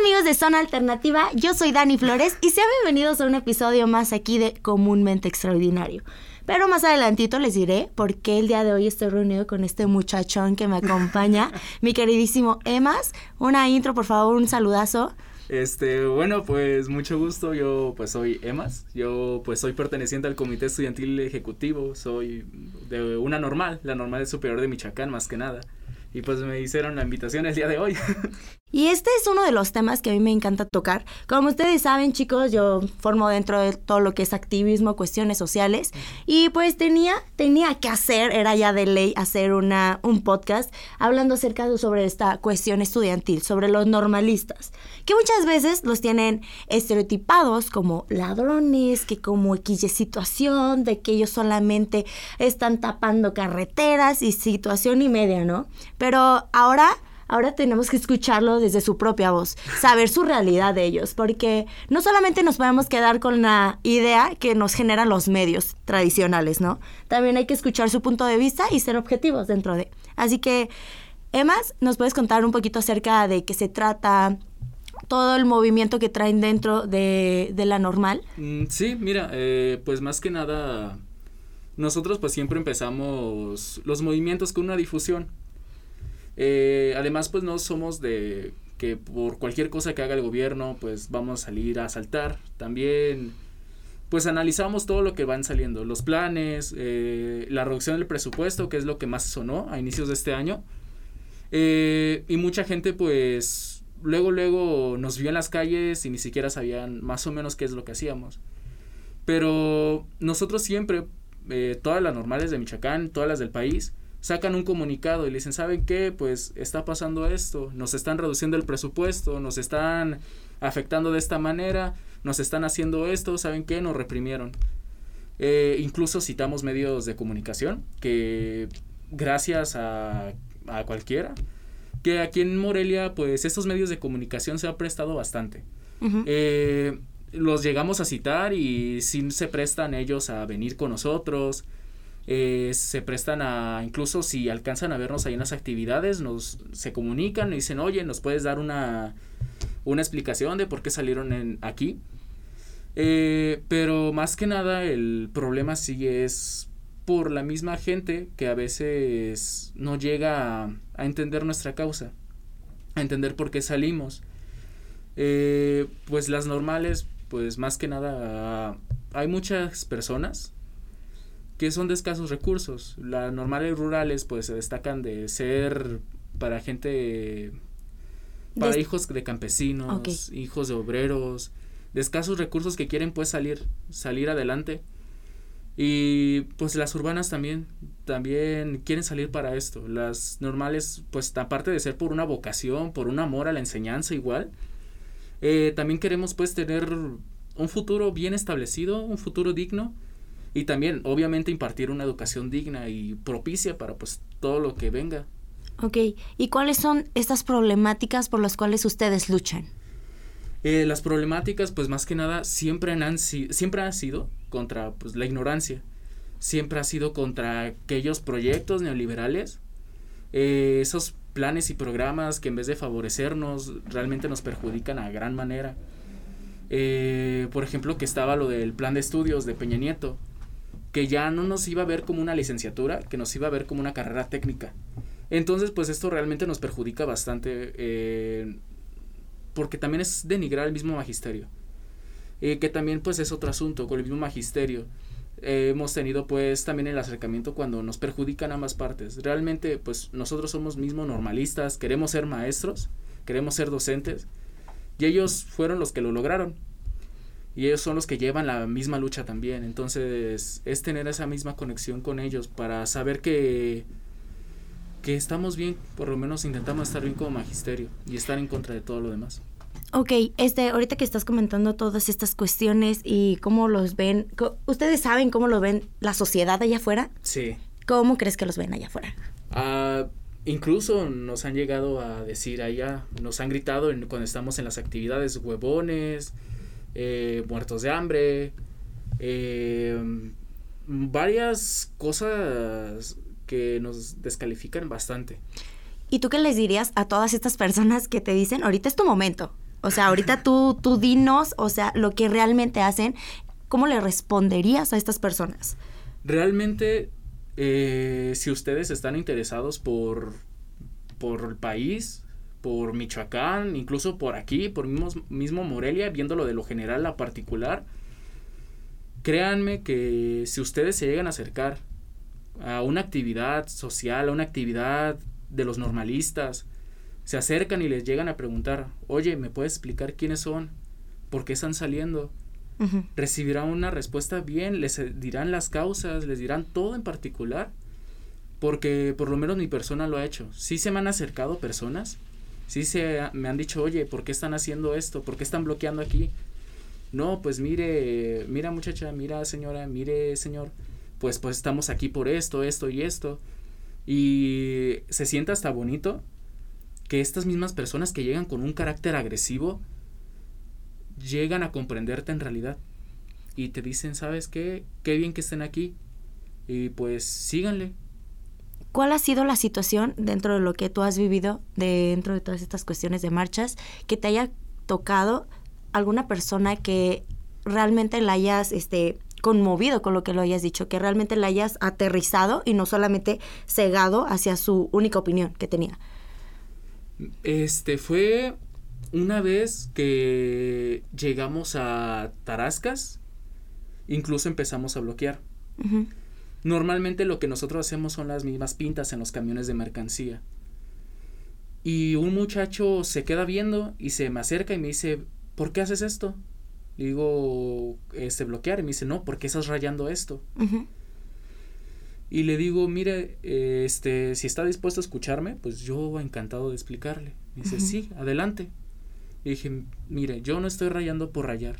amigos de Zona Alternativa, yo soy Dani Flores y sean bienvenidos a un episodio más aquí de Comúnmente Extraordinario. Pero más adelantito les diré por qué el día de hoy estoy reunido con este muchachón que me acompaña, mi queridísimo Emas. Una intro, por favor, un saludazo. Este, bueno, pues mucho gusto. Yo pues soy Emas. Yo pues soy perteneciente al Comité Estudiantil Ejecutivo. Soy de una normal, la normal superior de Michoacán más que nada. Y pues me hicieron la invitación el día de hoy. Y este es uno de los temas que a mí me encanta tocar. Como ustedes saben, chicos, yo formo dentro de todo lo que es activismo, cuestiones sociales. Y pues tenía, tenía que hacer, era ya de ley hacer una, un podcast hablando acerca de sobre esta cuestión estudiantil, sobre los normalistas, que muchas veces los tienen estereotipados como ladrones, que como X situación, de que ellos solamente están tapando carreteras y situación y media, ¿no? Pero ahora ahora tenemos que escucharlo desde su propia voz, saber su realidad de ellos, porque no solamente nos podemos quedar con la idea que nos generan los medios tradicionales, ¿no? También hay que escuchar su punto de vista y ser objetivos dentro de. Así que, Emas, ¿nos puedes contar un poquito acerca de qué se trata? todo el movimiento que traen dentro de, la normal? Mm, sí, mira, eh, pues más que nada, nosotros pues siempre empezamos los movimientos con una difusión. Eh, además, pues no somos de que por cualquier cosa que haga el gobierno, pues vamos a salir a asaltar. También, pues analizamos todo lo que van saliendo, los planes, eh, la reducción del presupuesto, que es lo que más sonó a inicios de este año. Eh, y mucha gente, pues, luego, luego nos vio en las calles y ni siquiera sabían más o menos qué es lo que hacíamos. Pero nosotros siempre, todas las normales de Michoacán, todas las del país, sacan un comunicado y le dicen, ¿saben qué? Pues está pasando esto, nos están reduciendo el presupuesto, nos están afectando de esta manera, nos están haciendo esto, ¿saben qué? Nos reprimieron. Eh, incluso citamos medios de comunicación que gracias a, a cualquiera, que aquí en Morelia pues estos medios de comunicación se han prestado bastante. Eh, los llegamos a citar y sí se prestan ellos a venir con nosotros, eh, se prestan a, incluso si alcanzan a vernos ahí en las actividades, nos se comunican y dicen, oye, ¿nos puedes dar una, una explicación de por qué salieron aquí? Eh, pero más que nada el problema sí es por la misma gente que a veces no llega a, entender nuestra causa, a entender por qué salimos. Eh, pues las normales, pues más que nada hay muchas personas que son de escasos recursos. Las normales rurales pues se destacan de ser para gente, para hijos de campesinos, hijos de obreros, de escasos recursos que quieren pues salir, salir adelante. Y pues las urbanas también, también quieren salir para esto. Las normales, pues aparte de ser por una vocación, por un amor a la enseñanza igual, eh, también queremos pues tener un futuro bien establecido, un futuro digno y también obviamente impartir una educación digna y propicia para pues todo lo que venga. Ok, ¿y cuáles son estas problemáticas por las cuales ustedes luchan? Eh, las problemáticas pues más que nada siempre han, siempre han sido contra pues, la ignorancia, siempre ha sido contra aquellos proyectos neoliberales, eh, esos planes y programas que en vez de favorecernos realmente nos perjudican a gran manera. Eh, por ejemplo, que estaba lo del plan de estudios de Peña Nieto, que ya no nos iba a ver como una licenciatura, que nos iba a ver como una carrera técnica. Entonces, pues esto realmente nos perjudica bastante, eh, porque también es denigrar el mismo magisterio. Eh, que también pues es otro asunto con el mismo magisterio. Eh, hemos tenido pues también el acercamiento cuando nos perjudican ambas partes. Realmente pues nosotros somos mismos normalistas, queremos ser maestros, queremos ser docentes y ellos fueron los que lo lograron y ellos son los que llevan la misma lucha también. Entonces es tener esa misma conexión con ellos para saber que, que estamos bien, por lo menos intentamos estar bien como magisterio y estar en contra de todo lo demás. Ok, este, ahorita que estás comentando todas estas cuestiones y cómo los ven, ¿ustedes saben cómo lo ven la sociedad allá afuera? Sí. ¿Cómo crees que los ven allá afuera? Ah, incluso nos han llegado a decir allá, nos han gritado cuando estamos en las actividades, huevones, eh, muertos de hambre, eh, varias cosas que nos descalifican bastante. ¿Y tú qué les dirías a todas estas personas que te dicen, ahorita es tu momento? O sea, ahorita tú, tú dinos, o sea, lo que realmente hacen, ¿cómo le responderías a estas personas? Realmente, eh, si ustedes están interesados por, por el país, por Michoacán, incluso por aquí, por mismo, mismo Morelia, viéndolo de lo general a particular, créanme que si ustedes se llegan a acercar a una actividad social, a una actividad de los normalistas, se acercan y les llegan a preguntar, oye, ¿me puedes explicar quiénes son? ¿Por qué están saliendo? Recibirán una respuesta bien, les dirán las causas, les dirán todo en particular, porque por lo menos mi persona lo ha hecho. Sí se me han acercado personas Sí se me han dicho, oye, ¿por qué están haciendo esto? ¿Por qué están bloqueando aquí? No, pues mire, mira muchacha, mira señora, mire señor, pues pues estamos aquí por esto, esto y esto. Y se siente hasta bonito que estas mismas personas que llegan con un carácter agresivo llegan a comprenderte en realidad y te dicen, ¿sabes qué? Qué bien que estén aquí y pues síganle, ¿Cuál ha sido la situación dentro de lo que tú has vivido, dentro de todas estas cuestiones de marchas, que te haya tocado alguna persona que realmente la hayas este, conmovido con lo que lo hayas dicho, que realmente la hayas aterrizado y no solamente cegado hacia su única opinión que tenía? Este fue una vez que llegamos a Tarascas, incluso empezamos a bloquear. Normalmente lo que nosotros hacemos son las mismas pintas en los camiones de mercancía. Y un muchacho se queda viendo y se me acerca y me dice, ¿por qué haces esto? Le digo, este, bloquear. Y me dice, no, ¿por qué estás rayando esto? Y le digo, mire, este, si está dispuesto a escucharme, pues yo encantado de explicarle. Me dice, sí, adelante. Y dije, mire, yo no estoy rayando por rayar.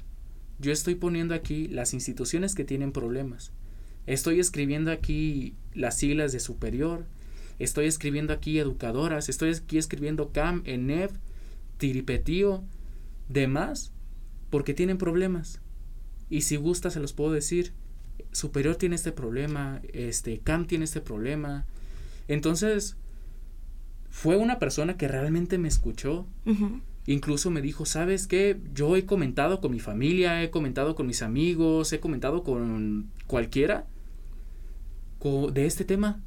Yo estoy poniendo aquí las instituciones que tienen problemas. Estoy escribiendo aquí las siglas de superior. Estoy escribiendo aquí educadoras. Estoy aquí escribiendo CAM, ENEF, Tiripetío, demás, porque tienen problemas. Y si gusta, se los puedo decir. Superior tiene este problema, este CAM tiene este problema. Entonces, fue una persona que realmente me escuchó. Incluso me dijo, ¿sabes qué? Yo he comentado con mi familia, he comentado con mis amigos, he comentado con cualquiera de este tema.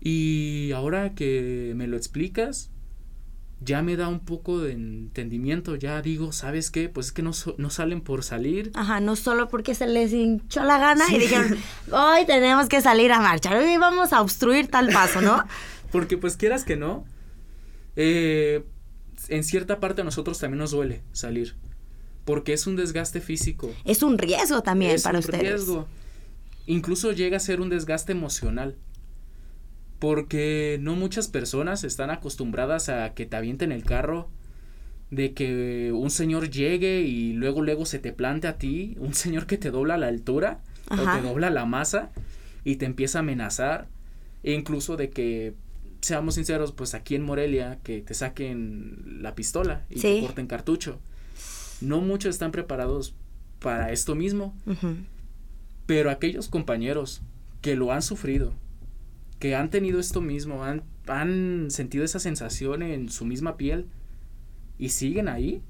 Y ahora que me lo explicas, ya me da un poco de entendimiento, ya digo, ¿sabes qué? Pues es que no, no salen por salir. Ajá, no solo porque se les hinchó la gana y dijeron, hoy tenemos que salir a marchar, hoy vamos a obstruir tal paso, ¿no? porque pues quieras que no, eh, en cierta parte a nosotros también nos duele salir, porque es un desgaste físico. Es un riesgo también para ustedes. Es un riesgo incluso llega a ser un desgaste emocional. Porque no muchas personas están acostumbradas a que te avienten el carro, de que un señor llegue y luego luego se te plante a ti, un señor que te dobla la altura o te dobla la masa y te empieza a amenazar, e incluso de que seamos sinceros, pues aquí en Morelia que te saquen la pistola y te corten cartucho. No muchos están preparados para esto mismo. Pero aquellos compañeros que lo han sufrido, que han tenido esto mismo, han, han sentido esa sensación en su misma piel y siguen ahí,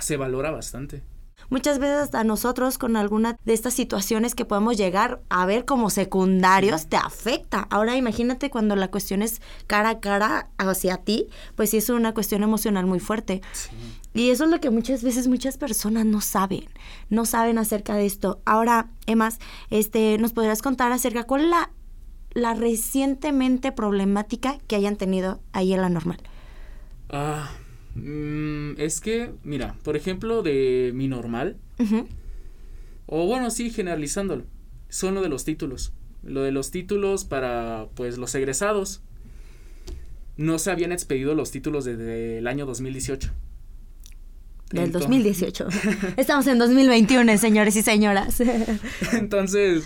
se valora bastante. Muchas veces hasta nosotros con alguna de estas situaciones que podemos llegar a ver como secundarios te afecta. Ahora imagínate cuando la cuestión es cara a cara hacia ti, pues sí es una cuestión emocional muy fuerte. Y eso es lo que muchas veces muchas personas no saben, no saben acerca de esto. Ahora, Emas, este, ¿nos podrías contar acerca cuál es la, la recientemente problemática que hayan tenido ahí en la normal? Ah, Mm, es que, mira, por ejemplo, de mi normal, o bueno, sí, generalizándolo, son lo de los títulos. Lo de los títulos para, pues, los egresados. No se habían expedido los títulos desde el año 2018. Del 2018. Estamos en 2021, señores y señoras. Entonces,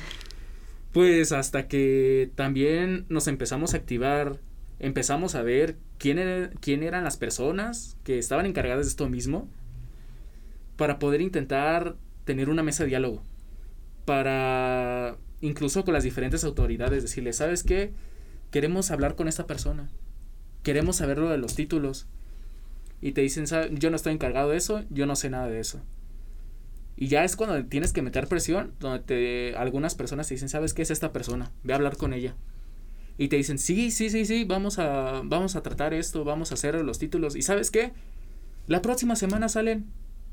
pues hasta que también nos empezamos a activar empezamos a ver quién, quién eran las personas que estaban encargadas de esto mismo para poder intentar tener una mesa de diálogo, para incluso con las diferentes autoridades decirles, ¿sabes qué? Queremos hablar con esta persona, queremos saber lo de los títulos. y te dicen, yo no estoy encargado de eso, yo no sé nada de eso. Y ya es cuando tienes que meter presión, donde te, algunas personas te dicen, ¿sabes qué es esta persona? Ve a hablar con ella. Y te dicen, sí, sí, sí, sí, vamos a, vamos a tratar esto, vamos a hacer los títulos. ¿Y sabes qué? La próxima semana salen,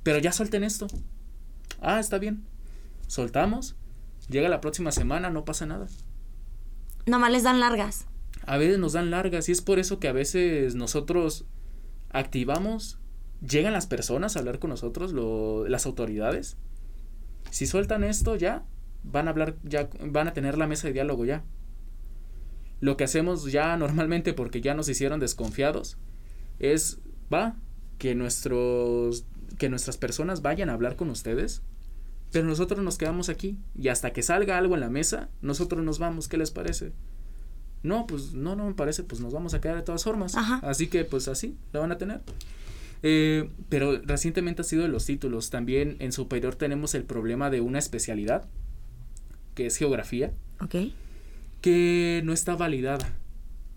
pero ya suelten esto. Ah, está bien. Soltamos, llega la próxima semana, no pasa nada. Nomás les dan largas. A veces nos dan largas y es por eso que a veces nosotros activamos llegan las personas a hablar con nosotros, lo, las autoridades. Si sueltan esto ya, van a hablar, ya van a tener la mesa de diálogo ya. Lo que hacemos ya normalmente, porque ya nos hicieron desconfiados, es, va, que nuestros, que nuestras personas vayan a hablar con ustedes, pero nosotros nos quedamos aquí y hasta que salga algo en la mesa, nosotros nos vamos, ¿qué les parece? No, pues no, no me parece, pues nos vamos a quedar de todas formas. Así que pues así, la van a tener. Eh, pero recientemente ha sido de los títulos. También en superior tenemos el problema de una especialidad, que es geografía. Ok. Que no está validada.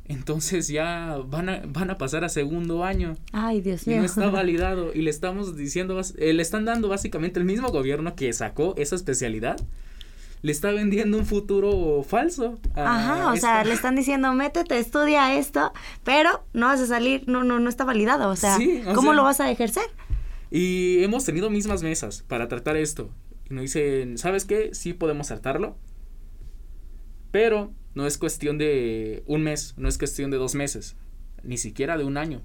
Entonces ya van a, van a pasar a segundo año. Ay, Dios mío. Y no está validado. Y le estamos diciendo, eh, le están dando básicamente el mismo gobierno que sacó esa especialidad le está vendiendo un futuro falso. Ajá, o sea, le están diciendo, métete, estudia esto, pero no vas a salir, no, no, no está validado, o sea, ¿cómo lo vas a ejercer? Y hemos tenido mismas mesas para tratar esto. Y nos dicen, ¿sabes qué? Sí podemos tratarlo, pero no es cuestión de un mes, no es cuestión de dos meses, ni siquiera de un año,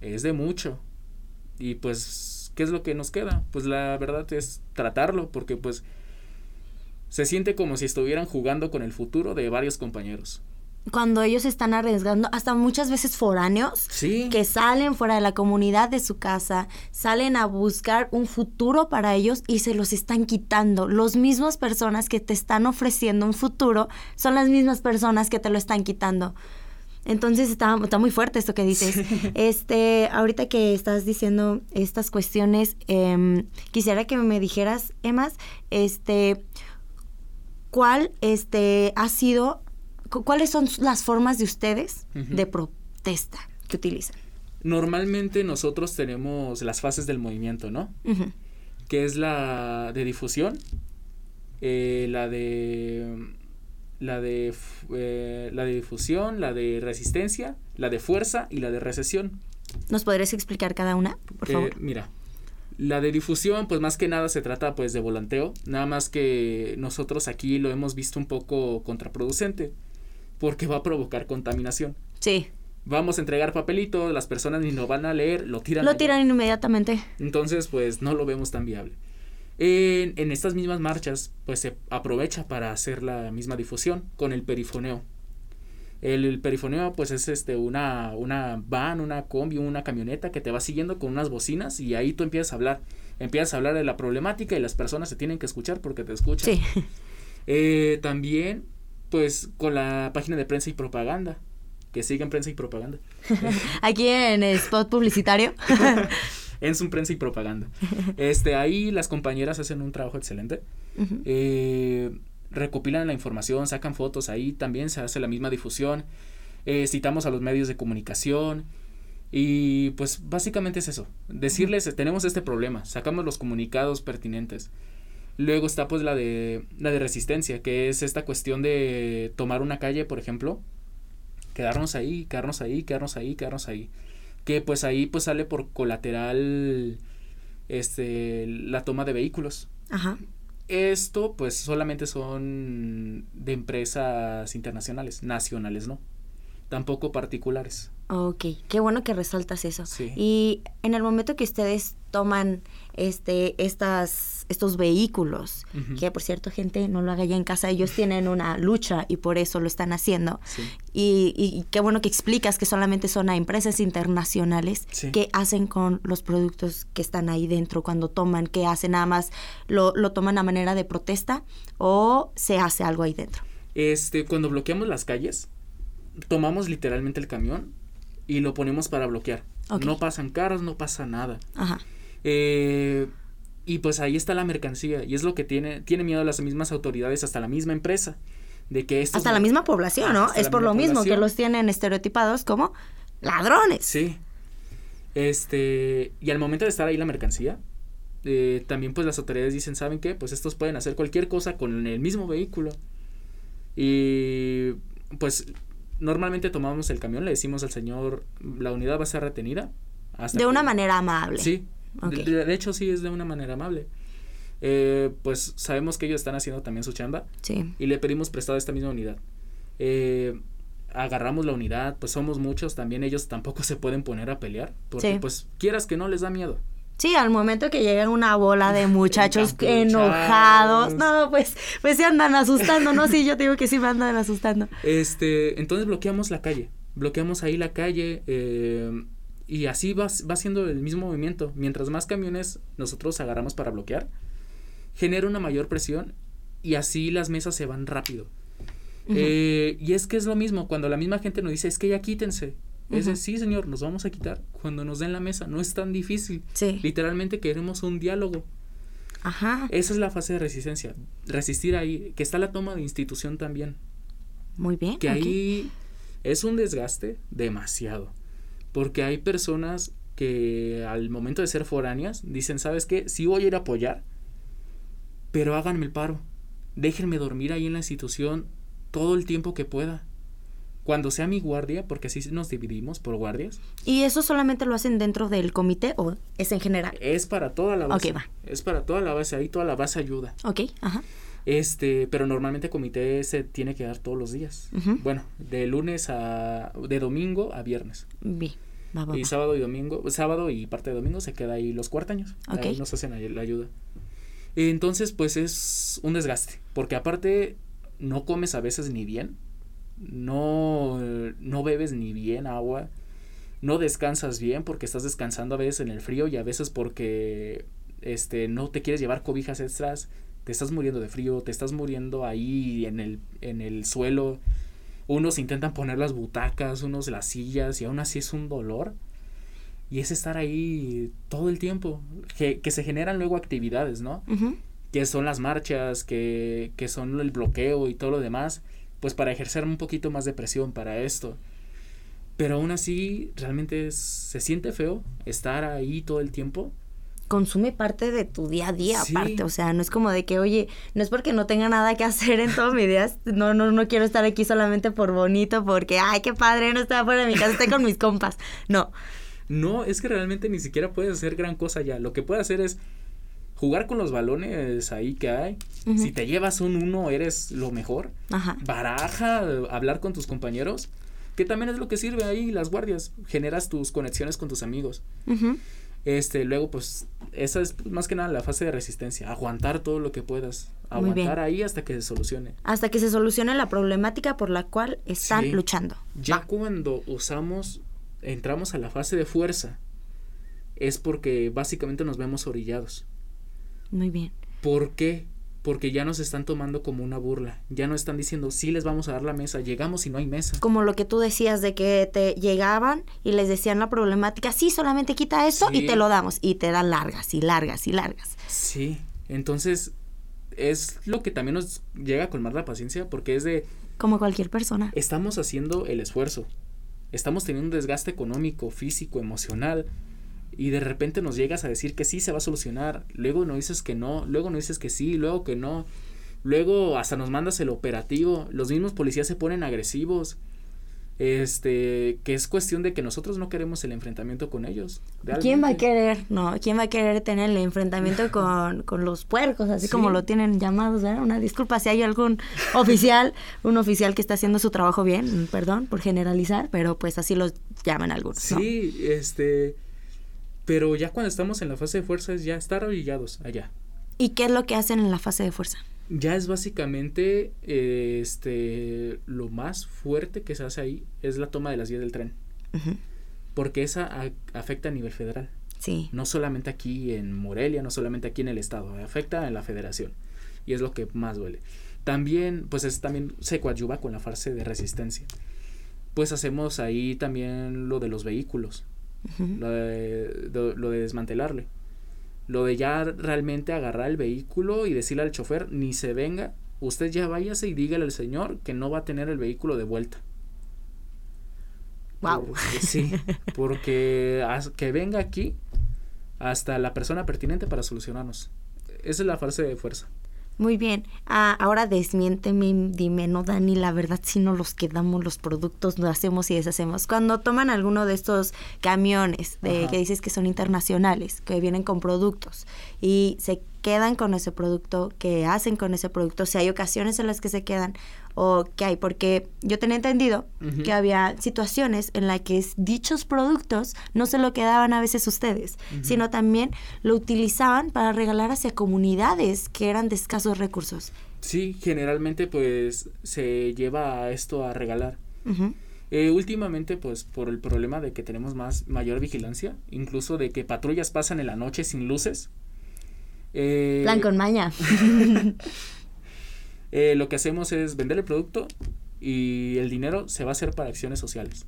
es de mucho. Y pues, ¿qué es lo que nos queda? Pues la verdad es tratarlo, porque pues se siente como si estuvieran jugando con el futuro de varios compañeros. Cuando ellos están arriesgando, hasta muchas veces foráneos, que salen fuera de la comunidad de su casa, salen a buscar un futuro para ellos y se los están quitando. Los mismas personas que te están ofreciendo un futuro son las mismas personas que te lo están quitando. Entonces está, está muy fuerte esto que dices. Este, ahorita que estás diciendo estas cuestiones, em, quisiera que me dijeras, Emas, este, cuál este, ha sido, cuáles son las formas de ustedes de protesta que utilizan. Normalmente nosotros tenemos las fases del movimiento, ¿no? Que es la de difusión, eh, la de la de eh, la de difusión, la de resistencia, la de fuerza y la de recesión. ¿Nos podrías explicar cada una, por favor? Eh, mira, la de difusión, pues más que nada se trata pues de volanteo, nada más que nosotros aquí lo hemos visto un poco contraproducente, porque va a provocar contaminación. Sí. Vamos a entregar papelito, las personas ni lo van a leer, lo tiran. Lo tiran inmediatamente. Entonces, pues no lo vemos tan viable. En, en estas mismas marchas, pues se aprovecha para hacer la misma difusión con el perifoneo. El, perifoneo pues es este una, una van, una combi, una camioneta que te va siguiendo con unas bocinas y ahí tú empiezas a hablar. Empiezas a hablar de la problemática y las personas se tienen que escuchar porque te escuchan. Sí. Eh, también pues con la página de prensa y propaganda. Que siguen prensa y propaganda. Aquí en spot publicitario. en su prensa y propaganda. Este, ahí las compañeras hacen un trabajo excelente. eh, recopilan la información, sacan fotos ahí, también se hace la misma difusión, eh, citamos a los medios de comunicación y pues básicamente es eso, decirles tenemos este problema, sacamos los comunicados pertinentes. Luego está pues la de la de resistencia, que es esta cuestión de tomar una calle, por ejemplo, quedarnos ahí, quedarnos ahí, quedarnos ahí, quedarnos ahí. Que pues ahí pues sale por colateral este la toma de vehículos. Ajá. Esto pues solamente son de empresas internacionales, nacionales no, tampoco particulares. Ok, qué bueno que resaltas eso. Y en el momento que ustedes toman este, estas, estos vehículos, que por cierto, gente, no lo haga ya en casa, ellos tienen una lucha y por eso lo están haciendo. Y, y, qué bueno que explicas que solamente son a empresas internacionales que hacen con los productos que están ahí dentro cuando toman, qué hacen, nada más lo, lo toman a manera de protesta o se hace algo ahí dentro. Este, cuando bloqueamos las calles, tomamos literalmente el camión y lo ponemos para bloquear. No pasan carros, no pasa nada. Ajá. Eh, y pues ahí está la mercancía y es lo que tiene, tiene miedo las mismas autoridades, hasta la misma empresa, de que Hasta la misma población, ¿no? Es por lo mismo que los tienen estereotipados como ladrones. Sí. Este, y al momento de estar ahí la mercancía, eh, también pues las autoridades dicen, ¿saben qué? Pues estos pueden hacer cualquier cosa con el mismo vehículo. Y pues normalmente tomamos el camión, le decimos al señor, la unidad va a ser retenida. de una manera amable. Sí, de, hecho sí es de una manera amable. Eh, pues sabemos que ellos están haciendo también su chamba. Sí. Y le pedimos prestado esta misma unidad. Eh, agarramos la unidad, pues somos muchos, también ellos tampoco se pueden poner a pelear, porque pues quieras que no les da miedo. Sí, al momento que llega una bola de muchachos enojados, no, pues, pues se andan asustando, ¿no? Sí, yo te digo que sí me andan asustando. Este, entonces bloqueamos la calle, bloqueamos ahí la calle, eh, y así va, va siendo el mismo movimiento. Mientras más camiones nosotros agarramos para bloquear, genera una mayor presión y así las mesas se van rápido. Eh, y es que es lo mismo, cuando la misma gente nos dice, es que ya quítense. Es decir, sí, señor, nos vamos a quitar cuando nos den la mesa. No es tan difícil. Sí. Literalmente queremos un diálogo. Ajá. Esa es la fase de resistencia. Resistir ahí, que está la toma de institución también. Muy bien. Que ahí es un desgaste demasiado. Porque hay personas que al momento de ser foráneas dicen, ¿sabes qué? Sí voy a ir a apoyar, pero háganme el paro. Déjenme dormir ahí en la institución todo el tiempo que pueda. Cuando sea mi guardia, porque así nos dividimos por guardias. ¿Y eso solamente lo hacen dentro del comité o es en general? Es para toda la base. Ok, va. Es para toda la base, ahí toda la base ayuda. Ok, ajá. Este, pero normalmente el comité se tiene que dar todos los días. Bueno, de lunes a, de domingo a viernes. Bien. Va, va, y sábado y domingo, sábado y parte de domingo se queda ahí los cuartaños. Ok. Ahí nos hacen la ayuda. Entonces, pues es un desgaste, porque aparte no comes a veces ni bien, no, no bebes ni bien agua, no descansas bien porque estás descansando a veces en el frío y a veces porque este, no te quieres llevar cobijas extras, te estás muriendo de frío, te estás muriendo ahí en el, en el suelo, unos intentan poner las butacas, unos las sillas y aún así es un dolor. Y es estar ahí todo el tiempo, que, que se generan luego actividades, ¿no? que son las marchas, que, que son el bloqueo y todo lo demás, pues para ejercer un poquito más de presión para esto. Pero aún así, realmente se siente feo estar ahí todo el tiempo. Consume parte de tu día a día, aparte. O sea, no es como de que, oye, no es porque no tenga nada que hacer en todo mi día. No, no, no quiero estar aquí solamente por bonito, porque, ay, qué padre, no estoy afuera de mi casa, estoy con mis compas. No. No, es que realmente ni siquiera puedes hacer gran cosa ya. Lo que puedes hacer es jugar con los balones ahí que hay. Si te llevas un uno, eres lo mejor. Ajá. Baraja, hablar con tus compañeros, que también es lo que sirve ahí las guardias. Generas tus conexiones con tus amigos. Este, luego, pues, esa es más que nada la fase de resistencia. Aguantar todo lo que puedas. Aguantar ahí hasta que se solucione. Hasta que se solucione la problemática por la cual están luchando. Ya cuando usamos, entramos a la fase de fuerza, es porque básicamente nos vemos orillados. Muy bien. ¿Por qué? Porque ya nos están tomando como una burla. Ya no están diciendo, sí les vamos a dar la mesa. Llegamos y no hay mesa. Como lo que tú decías de que te llegaban y les decían la problemática, sí, solamente quita esto y te lo damos. Y te dan largas y largas y largas. Sí. Entonces, es lo que también nos llega a colmar la paciencia porque es de... Como cualquier persona. Estamos haciendo el esfuerzo. Estamos teniendo un desgaste económico, físico, emocional y de repente nos llegas a decir que sí se va a solucionar, luego nos dices que no, luego nos dices que sí, luego que no, luego hasta nos mandas el operativo, los mismos policías se ponen agresivos, este, que es cuestión de que nosotros no queremos el enfrentamiento con ellos. ¿Quién va a querer, no, quién va a querer tener el enfrentamiento con, con los puercos, así como lo tienen llamados, ¿verdad? Una disculpa si hay algún oficial, un oficial que está haciendo su trabajo bien, perdón por generalizar, pero pues así los llaman algunos. Sí, este, pero ya cuando estamos en la fase de fuerza es ya estar orillados allá. ¿Y qué es lo que hacen en la fase de fuerza? Ya es básicamente este lo más fuerte que se hace ahí es la toma de las vías del tren. Porque esa afecta a nivel federal. Sí. No solamente aquí en Morelia, no solamente aquí en el estado, afecta en la federación. Y es lo que más duele. También, pues es también se coadyuva con la fase de resistencia. Pues hacemos ahí también lo de los vehículos lo, de, lo de desmantelarle. Lo de ya realmente agarrar el vehículo y decirle al chofer, ni se venga, usted ya váyase y dígale al señor que no va a tener el vehículo de vuelta. Wow. Porque- sí, porque que venga aquí hasta la persona pertinente para solucionarnos. Esa es la frase de fuerza. Muy bien. Ah, ahora desmiénteme, dime, no, Dani, la verdad, si no los quedamos los productos, lo hacemos y deshacemos. Cuando toman alguno de estos camiones de que dices que son internacionales, que vienen con productos y se quedan con ese producto, que hacen con ese producto, si hay ocasiones en las que se quedan o qué hay, porque yo tenía entendido que había situaciones en las que dichos productos no se lo quedaban a veces ustedes, sino también lo utilizaban para regalar hacia comunidades que eran de escasos recursos. Sí, generalmente pues se lleva a esto a regalar. Eh, últimamente, pues por el problema de que tenemos más mayor vigilancia, incluso de que patrullas pasan en la noche sin luces. Eh, Plan con maña. eh, lo que hacemos es vender el producto y el dinero se va a hacer para acciones sociales.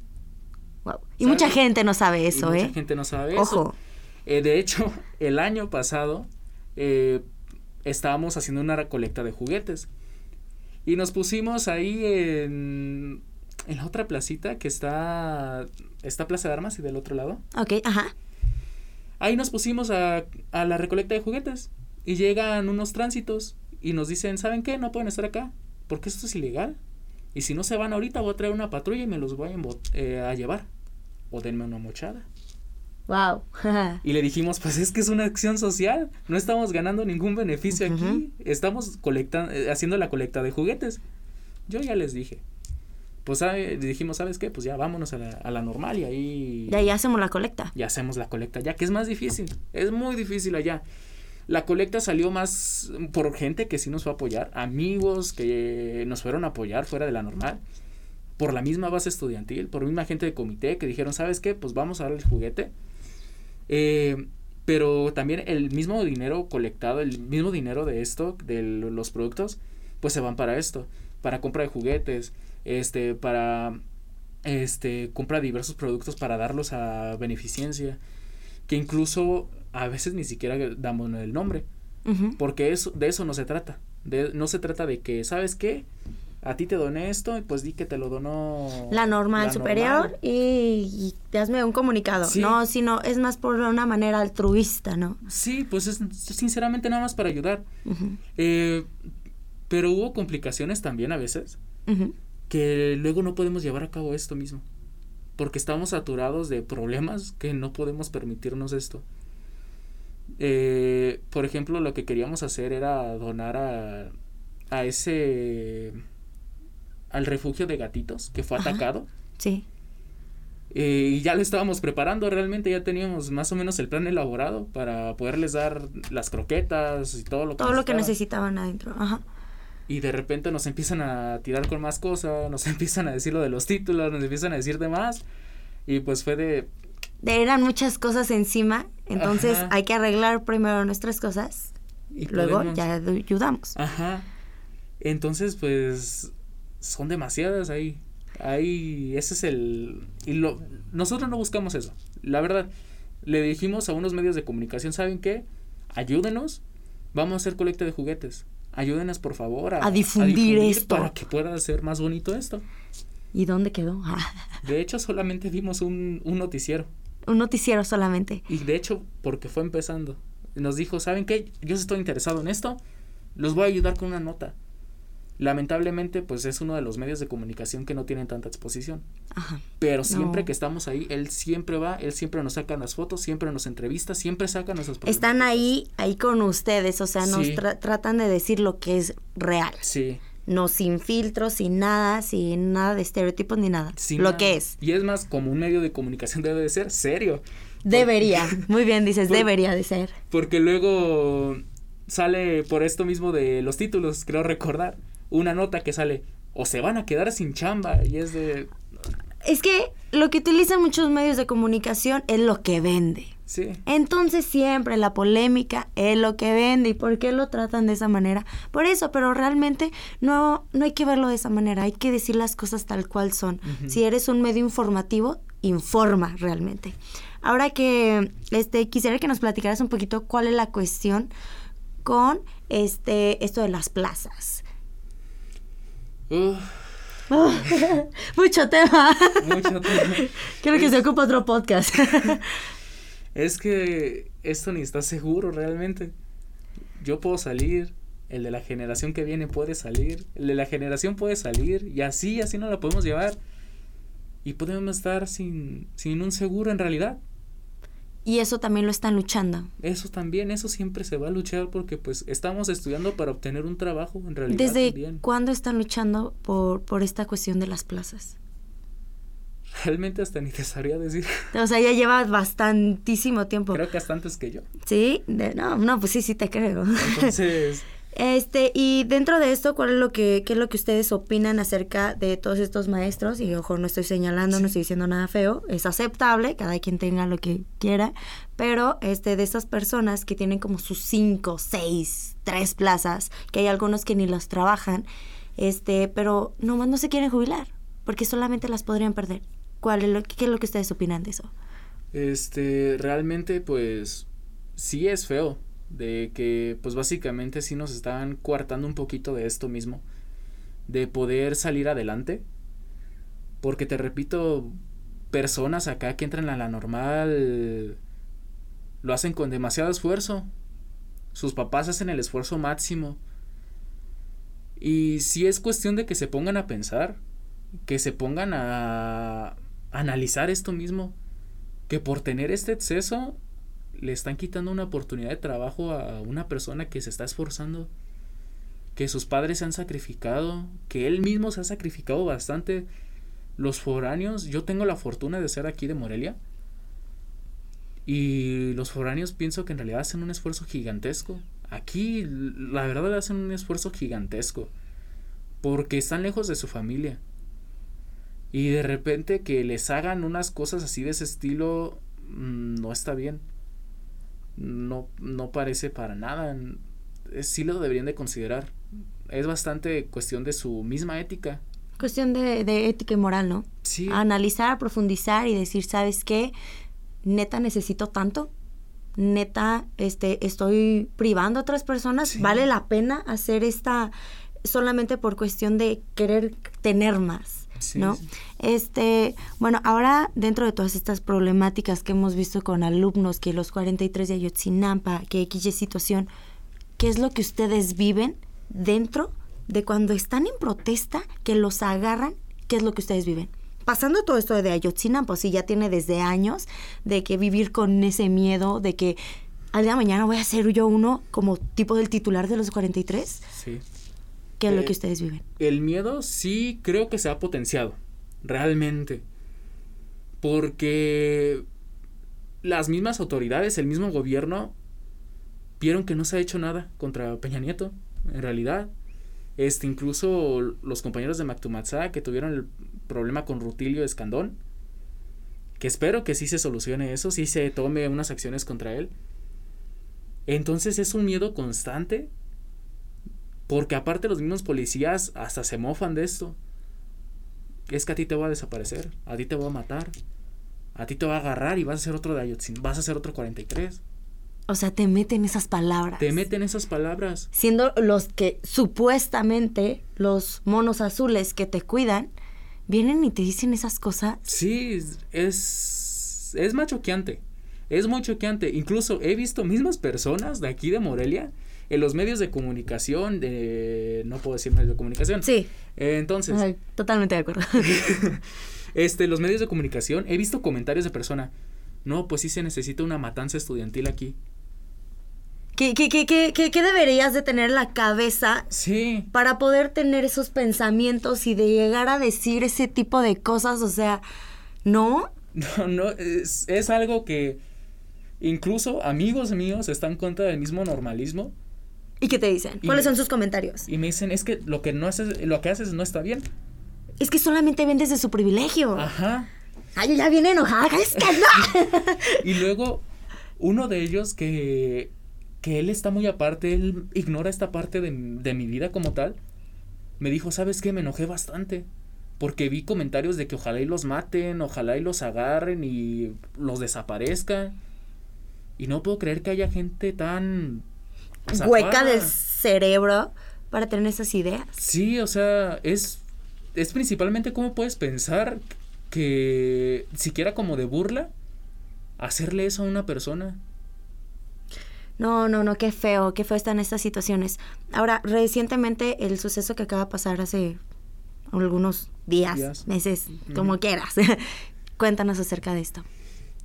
Wow. Y ¿Sabe? mucha gente no sabe Y eso, mucha ¿eh? gente no sabe eso. Ojo. Eh, de hecho, el año pasado eh, estábamos haciendo una recolecta de juguetes y nos pusimos ahí en, en la otra placita que está está Plaza de Armas y del otro lado. Ok, ajá. Ahí nos pusimos a, a la recolecta de juguetes y llegan unos tránsitos y nos dicen, ¿saben qué? No pueden estar acá porque esto es ilegal. Y si no se van ahorita voy a traer una patrulla y me los voy a, eh, a llevar. O denme una mochada. Wow. Y le dijimos, pues es que es una acción social, no estamos ganando ningún beneficio aquí, estamos colectando, haciendo la colecta de juguetes. Yo ya les dije, pues sabe- dijimos, ¿sabes qué? Pues ya vámonos a la, a la normal y ahí De ahí hacemos la colecta. ya hacemos la colecta, ya que es más difícil, es muy difícil allá. La colecta salió más por gente que sí nos fue a apoyar, amigos que nos fueron a apoyar fuera de la normal, por la misma base estudiantil, por misma gente de comité que dijeron, ¿sabes qué? Pues vamos a dar el juguete. Eh, pero también el mismo dinero colectado, el mismo dinero de esto, de lo- los productos, pues se van para esto, para compra de juguetes, este, para este, compra diversos productos para darlos a beneficencia, que incluso a veces ni siquiera damos el nombre, porque eso, de eso no se trata, de, no se trata de que, ¿sabes qué? A ti te doné esto y pues di que te lo donó La normal la superior normal. Y, y hazme un comunicado. Sí. No, sino es más por una manera altruista, ¿no? Sí, pues es sinceramente nada más para ayudar. Eh, pero hubo complicaciones también a veces Ujú. Que luego no podemos llevar a cabo esto mismo. Porque estamos saturados de problemas que no podemos permitirnos esto. Eh, por ejemplo, lo que queríamos hacer era donar a, a ese... al refugio de gatitos que fue Ajá. atacado. Sí. Eh, y ya lo estábamos preparando, realmente ya teníamos más o menos el plan elaborado para poderles dar las croquetas y todo lo que Todo lo que necesitaban. necesitaban adentro. Ajá. Y de repente nos empiezan a tirar con más cosas, nos empiezan a decir lo de los títulos, nos empiezan a decir de más. Y pues fue de, De- eran muchas cosas encima. Entonces Ajá. hay que arreglar primero nuestras cosas. Y luego podemos- ya ayudamos. Ajá. Entonces, pues, son demasiadas ahí. Ahí, ese es el... Y lo, nosotros no buscamos eso. La verdad, le dijimos a unos medios de comunicación, ¿saben qué? Ayúdenos, vamos a hacer colecta de juguetes. Ayúdenos, por favor, a, A difundir esto. Para que pueda ser más bonito esto. ¿Y dónde quedó? De hecho, solamente vimos un, un noticiero. un noticiero solamente. Y de hecho, porque fue empezando. Nos dijo, ¿saben qué? Yo estoy interesado en esto. Los voy a ayudar con una nota. Lamentablemente, pues es uno de los medios de comunicación que no tienen tanta exposición. Ajá. Pero siempre No. que estamos ahí, él siempre va, él siempre nos saca las fotos, siempre nos entrevista, siempre saca nuestros Están ahí, ahí con ustedes, o sea, nos Sí. tra- tratan de decir lo que es real. Sí. No sin filtros, sin nada, sin nada de estereotipos ni nada. sí, lo nada. que es. Y es más, como un medio de comunicación debe de ser serio. Debería. Muy bien, dices, Por- debería de ser. Porque luego sale por esto mismo de los títulos, creo recordar, una nota que sale, o se van a quedar sin chamba, y es de, Es que lo que utilizan muchos medios de comunicación es lo que vende. sí, Entonces siempre la polémica es lo que vende y por qué lo tratan de esa manera. Por eso, pero realmente no, no hay que verlo de esa manera, hay que decir las cosas tal cual son. Si eres un medio informativo, informa realmente. Ahora que este quisiera que nos platicaras un poquito cuál es la cuestión con este esto de las plazas. Uf, mucho tema. Mucho tema. Creo que se ocupa otro podcast. es que esto ni está seguro realmente. Yo puedo salir, el de la generación que viene puede salir, el de la generación puede salir, y así, así no la podemos llevar. Y podemos estar sin, sin un seguro en realidad. Y eso también lo están luchando. Eso también, eso siempre se va a luchar porque pues estamos estudiando para obtener un trabajo en realidad. ¿Desde cuándo están luchando por, por esta cuestión de las plazas? Realmente hasta ni te sabría decir. O sea, ya lleva bastantísimo tiempo. Creo que hasta antes que yo. Sí, no, no, pues sí, sí te creo. Entonces, Este, y dentro de esto, ¿cuál es lo que, qué es lo que ustedes opinan acerca de todos estos maestros? Y ojo, no estoy señalando, no estoy diciendo nada feo, es aceptable, cada quien tenga lo que quiera, pero este, de estas personas que tienen como sus cinco, seis, tres plazas, que hay algunos que ni los trabajan, este, pero nomás no se quieren jubilar, porque solamente las podrían perder. ¿Cuál es lo, ¿Qué es lo que ustedes opinan de eso? Este, realmente, pues, sí es feo de que pues básicamente sí nos están coartando un poquito de esto mismo, de poder salir adelante, porque te repito, personas acá que entran a la normal lo hacen con demasiado esfuerzo, sus papás hacen el esfuerzo máximo, y si es cuestión de que se pongan a pensar, que se pongan a analizar esto mismo, que por tener este exceso le están quitando una oportunidad de trabajo a una persona que se está esforzando, que sus padres se han sacrificado, que él mismo se ha sacrificado bastante. Los foráneos, yo tengo la fortuna de ser aquí de Morelia. Y los foráneos pienso que en realidad hacen un esfuerzo gigantesco. Aquí, la verdad, hacen un esfuerzo gigantesco. Porque están lejos de su familia. Y de repente que les hagan unas cosas así de ese estilo, mm, no está bien no, no parece para nada. Sí lo deberían de considerar. Es bastante cuestión de su misma ética. Cuestión de, de ética y moral, ¿no? Sí. Analizar, profundizar y decir, ¿sabes qué? Neta necesito tanto. Neta, este, estoy privando a otras personas. ¿Vale la pena hacer esta solamente por cuestión de querer tener más? ¿No? Este, bueno, ahora dentro de todas estas problemáticas que hemos visto con alumnos, que los 43 de Ayotzinapa, que X situación, ¿qué es lo que ustedes viven dentro de cuando están en protesta, que los agarran? ¿Qué es lo que ustedes viven? Pasando todo esto de Ayotzinapa, pues sí, ya tiene desde años de que vivir con ese miedo de que al día de mañana voy a ser yo uno como tipo del titular de los 43. Sí. ¿Qué es lo que eh, ustedes viven? El miedo sí creo que se ha potenciado, realmente. Porque las mismas autoridades, el mismo gobierno, vieron que no se ha hecho nada contra Peña Nieto, en realidad. Este, incluso los compañeros de Mactumatzá que tuvieron el problema con Rutilio Escandón, que espero que sí se solucione eso, sí se tome unas acciones contra él. Entonces es un miedo constante porque aparte los mismos policías hasta se mofan de esto. Es que a ti te voy a desaparecer, a ti te voy a matar, a ti te voy a agarrar y vas a hacer otro de Ayotzinapa, vas a hacer otro 43. O sea, te meten esas palabras. Te meten esas palabras. Siendo los que supuestamente los monos azules que te cuidan, vienen y te dicen esas cosas. Sí, es es más choqueante. Es muy choqueante. Incluso he visto mismas personas de aquí de Morelia en los medios de comunicación, de, no puedo decir medios de comunicación. Sí. entonces. totalmente de acuerdo. este, los medios de comunicación, he visto comentarios de persona, no, pues sí se necesita una matanza estudiantil aquí. ¿Qué, qué, qué, qué, qué deberías de tener la cabeza sí. para poder tener esos pensamientos y de llegar a decir ese tipo de cosas? O sea, ¿no? No, no, es, es algo que incluso amigos míos están en contra del mismo normalismo ¿Y qué te dicen? ¿Cuáles son sus comentarios? Y me dicen, es que lo que no haces, lo que haces no está bien. Es que solamente ven desde su privilegio. Ajá. Ay, ya viene enojada, es que no. y luego, uno de ellos que, que él está muy aparte, él ignora esta parte de, de mi vida como tal, me dijo, ¿sabes qué? Me enojé bastante. Porque vi comentarios de que ojalá y los maten, ojalá y los agarren y los desaparezcan. Y no puedo creer que haya gente tan hueca del cerebro para tener esas ideas. Sí, o sea, es es principalmente cómo puedes pensar que siquiera como de burla hacerle eso a una persona. No, no, no, qué feo, qué feo están estas situaciones. Ahora, recientemente el suceso que acaba de pasar hace algunos días, meses, como quieras. Cuéntanos acerca de esto.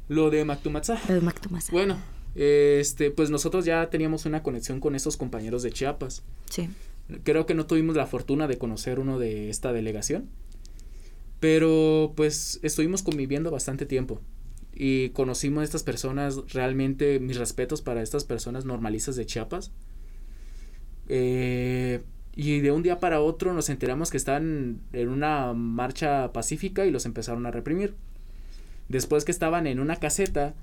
Lo de Mactumatza. Lo de Mactumatza. Bueno, este, pues nosotros ya teníamos una conexión con esos compañeros de Chiapas. Sí. Creo que no tuvimos la fortuna de conocer uno de esta delegación. Pero pues estuvimos conviviendo bastante tiempo y conocimos a estas personas, realmente mis respetos para estas personas normalistas de Chiapas. Eh, y de un día para otro nos enteramos que están en una marcha pacífica y los empezaron a reprimir. Después que estaban en una caseta,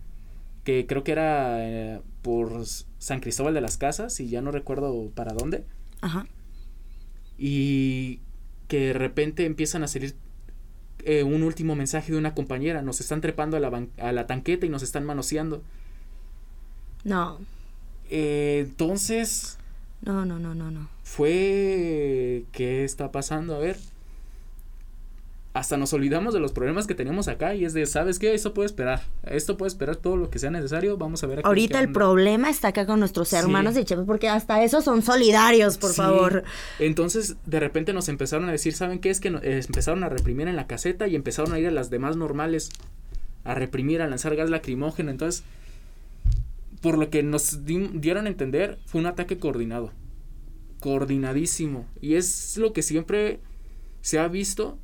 que creo que era eh, por San Cristóbal de las Casas, y ya no recuerdo para dónde. Ajá. Y que de repente empiezan a salir eh, un último mensaje de una compañera. Nos están trepando a la, a la tanqueta y nos están manoseando. No. Eh, entonces. No, no, no, no, no. Fue. ¿Qué está pasando? A ver hasta nos olvidamos de los problemas que teníamos acá y es de, ¿sabes qué? Esto puede esperar. Esto puede esperar todo lo que sea necesario. Vamos a ver. Aquí Ahorita el problema está acá con nuestros hermanos de Chiapas porque hasta eso son solidarios, por favor. Entonces, de repente nos empezaron a decir, ¿saben qué? Es que eh, empezaron a reprimir en la caseta y empezaron a ir a las demás normales a reprimir, a lanzar gas lacrimógeno. Entonces, por lo que nos dieron a entender, fue un ataque coordinado. Coordinadísimo. Y es lo que siempre se ha visto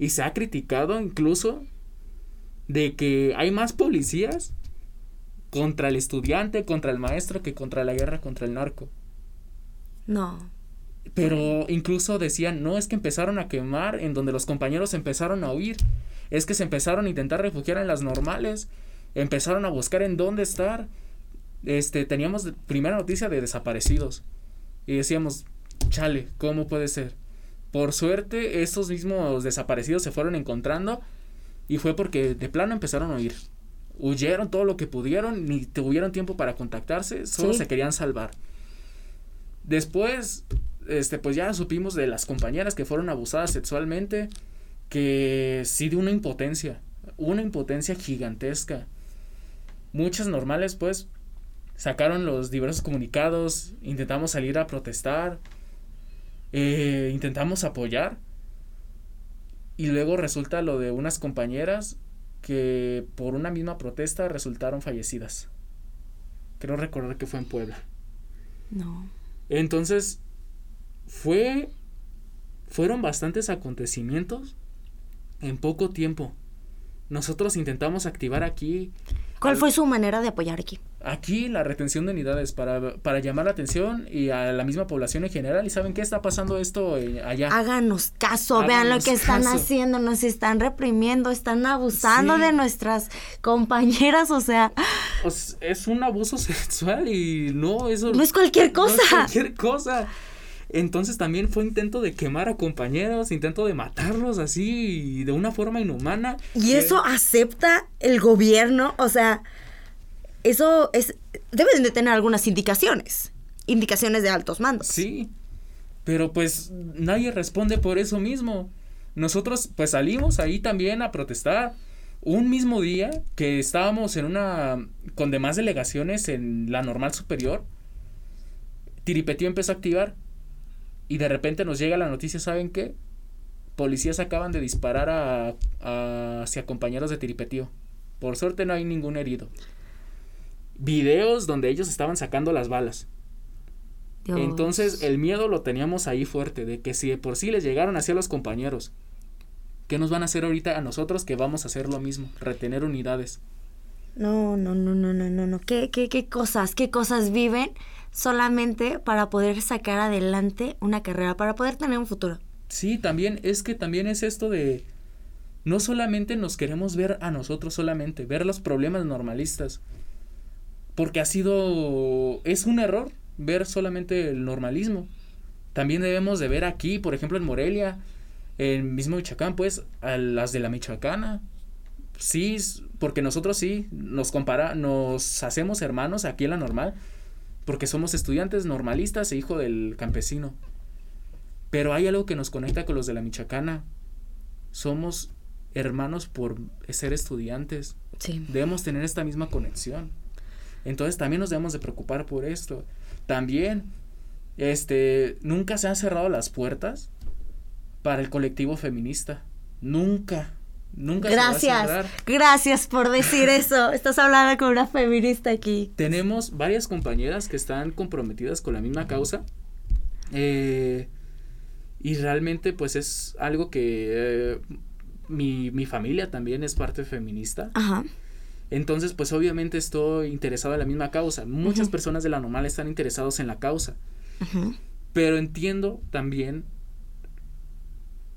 y se ha criticado incluso de que hay más policías contra el estudiante, contra el maestro, que contra la guerra contra el narco. No. Pero incluso decían, no, es que empezaron a quemar en donde los compañeros empezaron a huir. Es que se empezaron a intentar refugiar en las normales. Empezaron a buscar en dónde estar. Este, teníamos primera noticia de desaparecidos. Y decíamos, chale, ¿cómo puede ser? Por suerte, estos mismos desaparecidos se fueron encontrando y fue porque de plano empezaron a huir. Huyeron todo lo que pudieron, ni tuvieron tiempo para contactarse, solo se querían salvar. Después, este, pues ya supimos de las compañeras que fueron abusadas sexualmente, que sí de una impotencia, una impotencia gigantesca. Muchas normales, pues, sacaron los diversos comunicados, intentamos salir a protestar, eh, intentamos apoyar y luego resulta lo de unas compañeras que por una misma protesta resultaron fallecidas. Creo recordar que fue en Puebla. No. Entonces, fue. Fueron bastantes acontecimientos en poco tiempo. Nosotros intentamos activar aquí. ¿Cuál fue su manera de apoyar aquí? Aquí la retención de unidades para, para llamar la atención y a la misma población en general. ¿Y saben qué está pasando esto eh, allá? Háganos caso, vean lo que están haciendo, nos están reprimiendo, están abusando de nuestras compañeras, o sea. Pues es un abuso sexual y no, eso. No es cualquier cosa. No es cualquier cosa. Entonces también fue intento de quemar a compañeros, intento de matarlos así de una forma inhumana. Y eso acepta el gobierno, o sea, eso es deben de tener algunas indicaciones, indicaciones de altos mandos. Sí. Pero pues nadie responde por eso mismo. Nosotros pues salimos ahí también a protestar. Un mismo día que estábamos en una con demás delegaciones en la normal superior, Tiripetío empezó a activar y de repente nos llega la noticia, ¿saben qué? Policías acaban de disparar a, hacia compañeros de Tiripetío. Por suerte no hay ningún herido. Videos donde ellos estaban sacando las balas. Entonces el miedo lo teníamos ahí fuerte, de que si de por sí les llegaron hacia los compañeros, ¿qué nos van a hacer ahorita a nosotros que vamos a hacer lo mismo? Retener unidades. No, no, no, no, no, no, no. ¿Qué, qué, qué cosas, qué cosas viven solamente para poder sacar adelante una carrera, para poder tener un futuro. Sí, también es que también es esto de no solamente nos queremos ver a nosotros solamente, ver los problemas normalistas. Porque ha sido es un error ver solamente el normalismo. También debemos de ver aquí, por ejemplo, en Morelia, en mismo Michoacán, pues a las de la Michoacana. Sí, porque nosotros sí nos compara nos hacemos hermanos aquí en la normal porque somos estudiantes normalistas e hijo del campesino. Pero hay algo que nos conecta con los de la Michoacana, somos hermanos por ser estudiantes. Sí. Debemos tener esta misma conexión. Entonces también nos debemos de preocupar por esto. También, este, nunca se han cerrado las puertas para el colectivo feminista. Nunca. Nunca gracias, se va a cerrar. Gracias por decir eso. Estás hablando con una feminista aquí. Tenemos varias compañeras que están comprometidas con la misma causa. Eh, y realmente pues es algo que eh, mi, mi, familia también es parte feminista. Ajá. Entonces pues obviamente estoy interesado en la misma causa. Muchas uh -huh. personas de la normal están interesados en la causa. Uh -huh. Pero entiendo también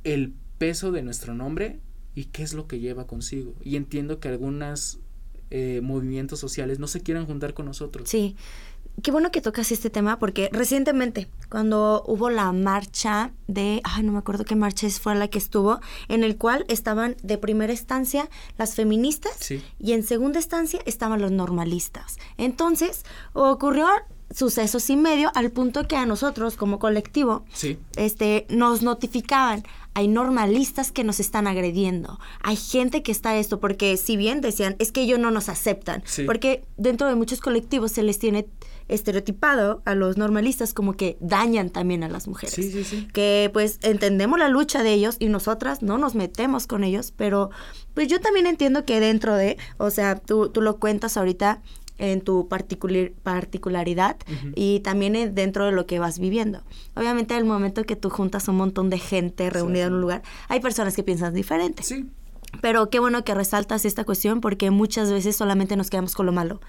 el peso de nuestro nombre y qué es lo que lleva consigo. Y entiendo que algunos eh, movimientos sociales no se quieran juntar con nosotros. Sí, qué bueno que tocas este tema porque recientemente cuando hubo la marcha de, ay no me acuerdo qué marcha fue la que estuvo, en el cual estaban de primera instancia las feministas sí. y en segunda instancia estaban los normalistas. Entonces ocurrió sucesos y medio al punto que a nosotros como colectivo sí. este nos notificaban hay normalistas que nos están agrediendo, hay gente que está esto, porque si bien decían, es que ellos no nos aceptan, sí. porque dentro de muchos colectivos se les tiene estereotipado a los normalistas como que dañan también a las mujeres. Sí. Que pues entendemos la lucha de ellos y nosotras no nos metemos con ellos, pero pues yo también entiendo que dentro de, o sea, tú, tú lo cuentas ahorita en tu particular, particularidad uh -huh. y también dentro de lo que vas viviendo. Obviamente, al momento que tú juntas un montón de gente reunida sí, en un lugar, hay personas que piensan diferente. Sí. Pero qué bueno que resaltas esta cuestión porque muchas veces solamente nos quedamos con lo malo.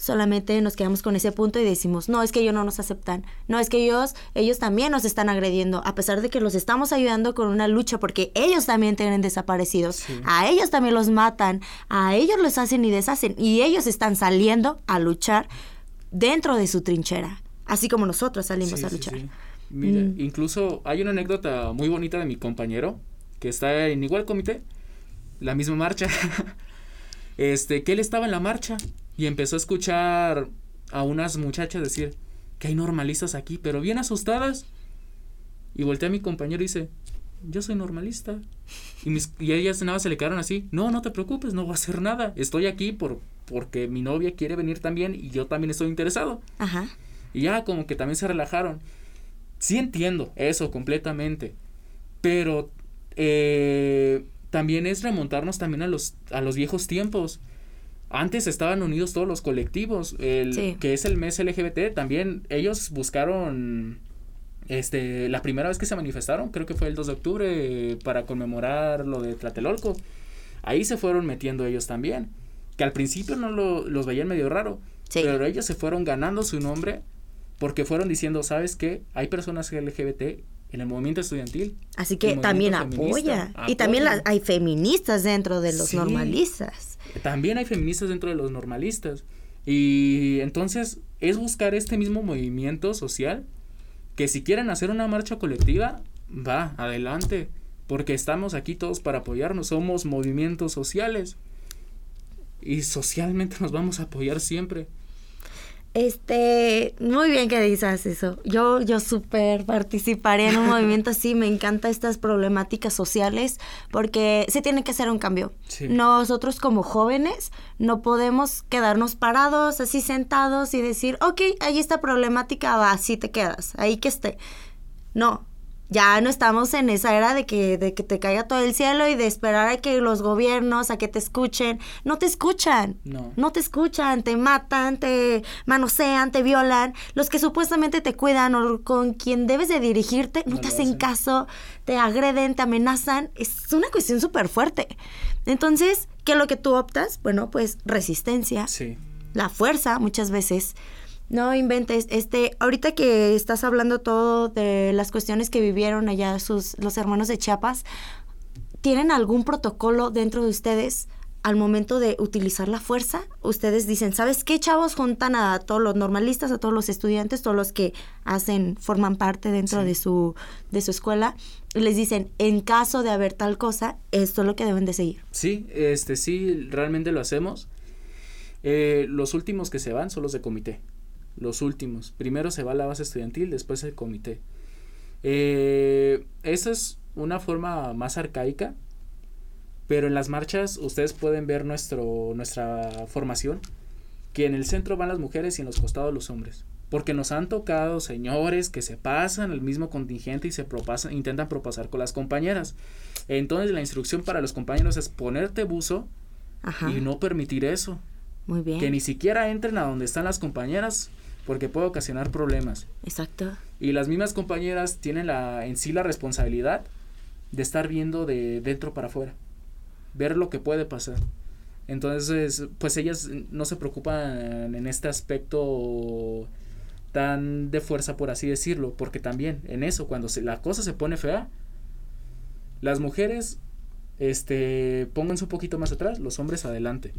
Solamente nos quedamos con ese punto y decimos, no, es que ellos no nos aceptan. No, es que ellos, ellos también nos están agrediendo, a pesar de que los estamos ayudando con una lucha porque ellos también tienen desaparecidos. Sí. A ellos también los matan, a ellos los hacen y deshacen. Y ellos están saliendo a luchar dentro de su trinchera, así como nosotros salimos sí, a luchar. Sí, Mira, mm. incluso hay una anécdota muy bonita de mi compañero que está en igual comité, la misma marcha. este, que él estaba en la marcha y empezó a escuchar a unas muchachas decir que hay normalistas aquí, pero bien asustadas. Y volteé a mi compañero y dice, yo soy normalista. Y, mis, y ellas nada se le quedaron así, no, no te preocupes, no voy a hacer nada. Estoy aquí por, porque mi novia quiere venir también y yo también estoy interesado. Ajá. Y ya como que también se relajaron. Sí entiendo eso completamente, pero eh, también es remontarnos también a los, a los viejos tiempos. Antes estaban unidos todos los colectivos, el Sí. que es el mes LGBT, también ellos buscaron este la primera vez que se manifestaron, creo que fue el 2 de octubre para conmemorar lo de Tlatelolco. Ahí se fueron metiendo ellos también, que al principio no lo, los veían medio raro, Sí. pero ellos se fueron ganando su nombre porque fueron diciendo, ¿sabes qué? Hay personas LGBT en el movimiento estudiantil. Así que también apoya. Y también las, hay feministas dentro de los Sí. normalistas. También hay feministas dentro de los normalistas. Y entonces es buscar este mismo movimiento social que si quieren hacer una marcha colectiva, va, adelante. Porque estamos aquí todos para apoyarnos, somos movimientos sociales. Y socialmente nos vamos a apoyar siempre. Este, muy bien que dices eso. Yo, yo súper participaría en un movimiento así. Me encantan estas problemáticas sociales porque se tiene que hacer un cambio. Sí. Nosotros como jóvenes no podemos quedarnos parados, así sentados y decir, ok, ahí esta problemática va, así te quedas, ahí que esté. No, ya no estamos en esa era de que, de que te caiga todo el cielo y de esperar a que los gobiernos, a que te escuchen. No te escuchan. No. No te escuchan, te matan, te manosean, te violan. Los que supuestamente te cuidan o con quien debes de dirigirte no, No te hacen. caso, te agreden, te amenazan. Es una cuestión súper fuerte. Entonces, ¿qué es lo que tú optas? Bueno, pues resistencia, Sí. la fuerza muchas veces. No inventes, este, ahorita que estás hablando todo de las cuestiones que vivieron allá sus, los hermanos de Chiapas, ¿tienen algún protocolo dentro de ustedes al momento de utilizar la fuerza? Ustedes dicen, ¿sabes qué, chavos? Juntan a todos los normalistas, a todos los estudiantes, todos los que hacen, forman parte dentro Sí. de su, de su escuela, y les dicen, en caso de haber tal cosa, esto es lo que deben de seguir. Sí, este sí, realmente lo hacemos. Eh, los últimos que se van son los de comité. Los últimos. Primero se va la base estudiantil, después el comité. Eh, esa es una forma más arcaica Pero en las marchas ustedes pueden ver nuestro, nuestra formación, que en el centro van las mujeres y en los costados los hombres. Porque nos han tocado señores que se pasan el mismo contingente y se propasan, intentan propasar con las compañeras. Entonces la instrucción para los compañeros es ponerte buzo y no permitir eso. Muy bien. Que ni siquiera entren a donde están las compañeras porque puede ocasionar problemas. Exacto. Y las mismas compañeras tienen la, en sí la responsabilidad de estar viendo de dentro para afuera, ver lo que puede pasar. Entonces, pues ellas no se preocupan en este aspecto tan de fuerza, por así decirlo, porque también en eso, cuando se, la cosa se pone fea, las mujeres, este, pónganse un poquito más atrás, los hombres adelante.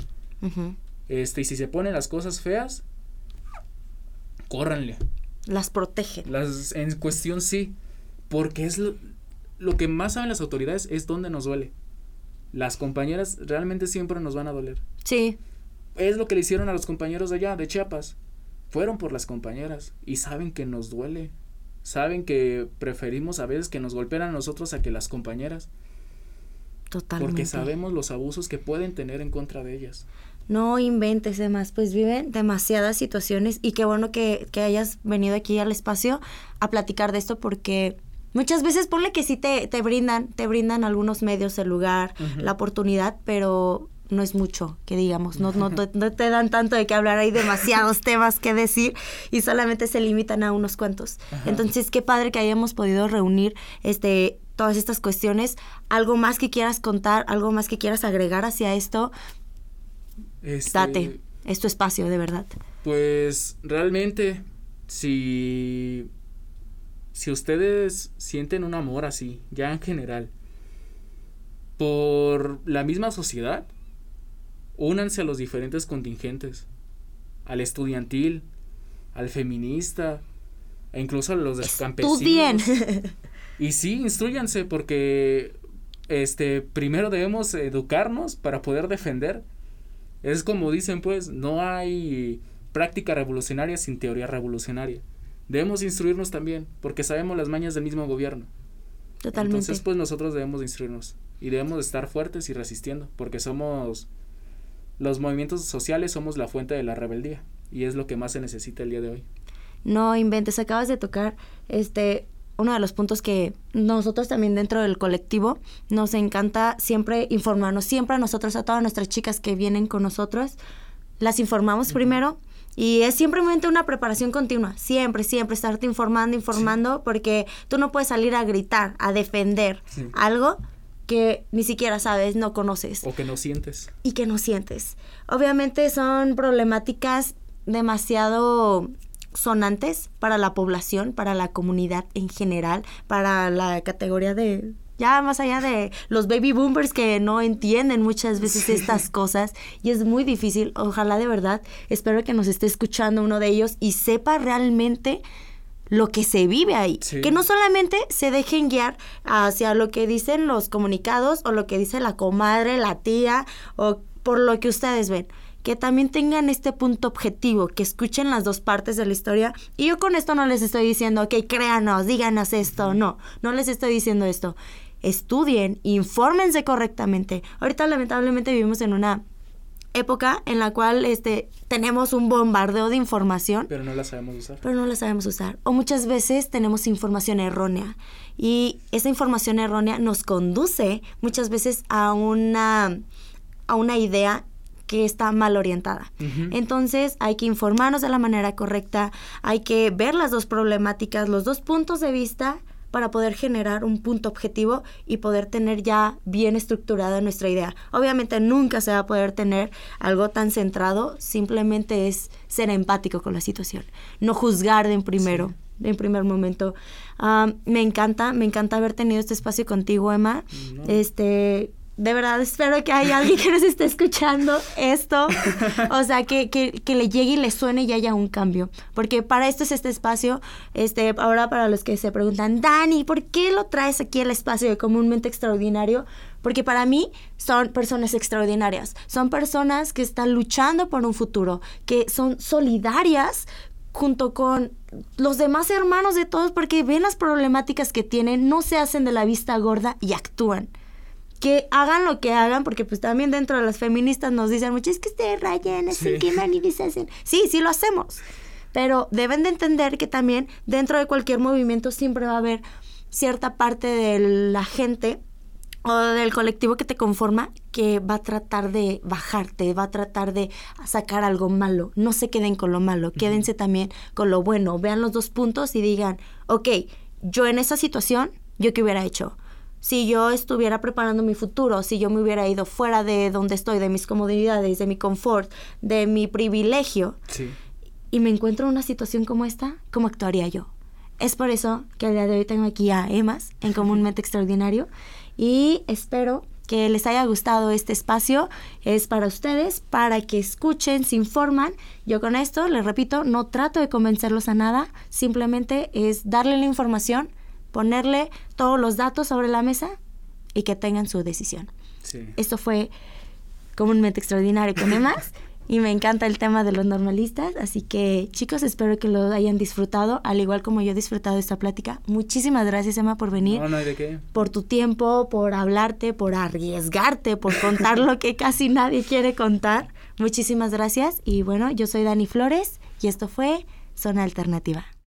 Este, y si se ponen las cosas feas, córranle. Las protegen. Las, en cuestión sí, porque es lo, lo que más saben las autoridades es dónde nos duele. Las compañeras realmente siempre nos van a doler. Sí. Es lo que le hicieron a los compañeros de allá, de Chiapas. Fueron por las compañeras y saben que nos duele. Saben que preferimos a veces que nos golpeen a nosotros a que las compañeras. Totalmente. Porque sabemos los abusos que pueden tener en contra de ellas. No inventes más, pues viven demasiadas situaciones y qué bueno que, que hayas venido aquí al espacio a platicar de esto porque Muchas veces ponle que sí te, te brindan, te brindan algunos medios, el lugar, la oportunidad, pero no es mucho, que digamos, no, no, te, dan tanto de qué hablar, hay demasiados temas que decir y solamente se limitan a unos cuantos. Entonces, qué padre que hayamos podido reunir este todas estas cuestiones. ¿Algo más que quieras contar? ¿Algo más que quieras agregar hacia esto? Este, Date, es tu espacio, de verdad. Pues realmente, si si ustedes sienten un amor así, ya en general, por la misma sociedad, únanse a los diferentes contingentes, al estudiantil, al feminista, e incluso a los campesinos. y sí, instruyanse porque este primero debemos educarnos para poder defender. Es como dicen pues, no hay práctica revolucionaria sin teoría revolucionaria debemos instruirnos también, porque sabemos las mañas del mismo gobierno. Totalmente. Entonces, pues nosotros debemos instruirnos y debemos estar fuertes y resistiendo, porque somos los movimientos sociales, somos la fuente de la rebeldía y es lo que más se necesita el día de hoy. No inventes, acabas de tocar este uno de los puntos que nosotros también dentro del colectivo nos encanta siempre informarnos, siempre a nosotros, a todas nuestras chicas que vienen con nosotros, las informamos primero y es simplemente una preparación continua, siempre, siempre estarte informando, informando, porque tú no puedes salir a gritar, a defender algo que ni siquiera sabes, no conoces. O que no sientes. Y que no sientes. Obviamente son problemáticas demasiado sonantes para la población, para la comunidad en general, para la categoría de ya más allá de los baby boomers que no entienden muchas veces estas cosas y es muy difícil. Ojalá de verdad, espero que nos esté escuchando uno de ellos y sepa realmente lo que se vive ahí. Que no solamente se dejen guiar hacia lo que dicen los comunicados o lo que dice la comadre, la tía o por lo que ustedes ven. Que también tengan este punto objetivo, que escuchen las dos partes de la historia. Y yo con esto no les estoy diciendo, ok, créanos, díganos esto. No, no les estoy diciendo esto estudien, infórmense correctamente. Ahorita lamentablemente vivimos en una época en la cual este tenemos un bombardeo de información, pero no la sabemos usar. Pero no la sabemos usar o muchas veces tenemos información errónea y esa información errónea nos conduce muchas veces a una a una idea que está mal orientada. Entonces hay que informarnos de la manera correcta, hay que ver las dos problemáticas, los dos puntos de vista para poder generar un punto objetivo y poder tener ya bien estructurada nuestra idea. Obviamente nunca se va a poder tener algo tan centrado, simplemente es ser empático con la situación, no juzgar de en primero. en primer momento. Ah, me encanta, me encanta haber tenido este espacio contigo, Emma. Este, de verdad espero que haya alguien que nos esté escuchando esto, o sea, que, que, que, le llegue y le suene y haya un cambio, porque para esto es este espacio, este, ahora para los que se preguntan, Dani, ¿por qué lo traes aquí al espacio de comúnmente extraordinario? Porque para mí son personas extraordinarias, son personas que están luchando por un futuro, que son solidarias junto con los demás hermanos de todos porque ven las problemáticas que tienen, no se hacen de la vista gorda y actúan que hagan lo que hagan, porque pues también dentro de las feministas nos dicen mucho, es que ustedes rayan, es Sí. que hacen. Sí, sí lo hacemos. Pero deben de entender que también dentro de cualquier movimiento siempre va a haber cierta parte de la gente o del colectivo que te conforma que va a tratar de bajarte, va a tratar de sacar algo malo. No se queden con lo malo, quédense también con lo bueno. Vean los dos puntos y digan, ok, yo en esa situación, ¿yo qué hubiera hecho? Si yo estuviera preparando mi futuro, si yo me hubiera ido fuera de donde estoy, de mis comodidades, de mi confort, de mi privilegio, Sí. y me encuentro en una situación como esta, ¿cómo actuaría yo? Es por eso que el día de hoy tengo aquí a Emas en Comúnmente Extraordinario y espero que les haya gustado este espacio. Es para ustedes, para que escuchen, se informan. Yo con esto, les repito, no trato de convencerlos a nada, simplemente es darle la información, ponerle todos los datos sobre la mesa y que tengan su decisión. Sí. Esto fue comúnmente extraordinario con Emas y me encanta el tema de los normalistas, así que chicos espero que lo hayan disfrutado, al igual como yo he disfrutado esta plática. Muchísimas gracias Emma por venir, No, no hay de qué. por tu tiempo, por hablarte, por arriesgarte, por contar lo que casi nadie quiere contar. Muchísimas gracias y bueno, yo soy Dani Flores y esto fue Zona Alternativa.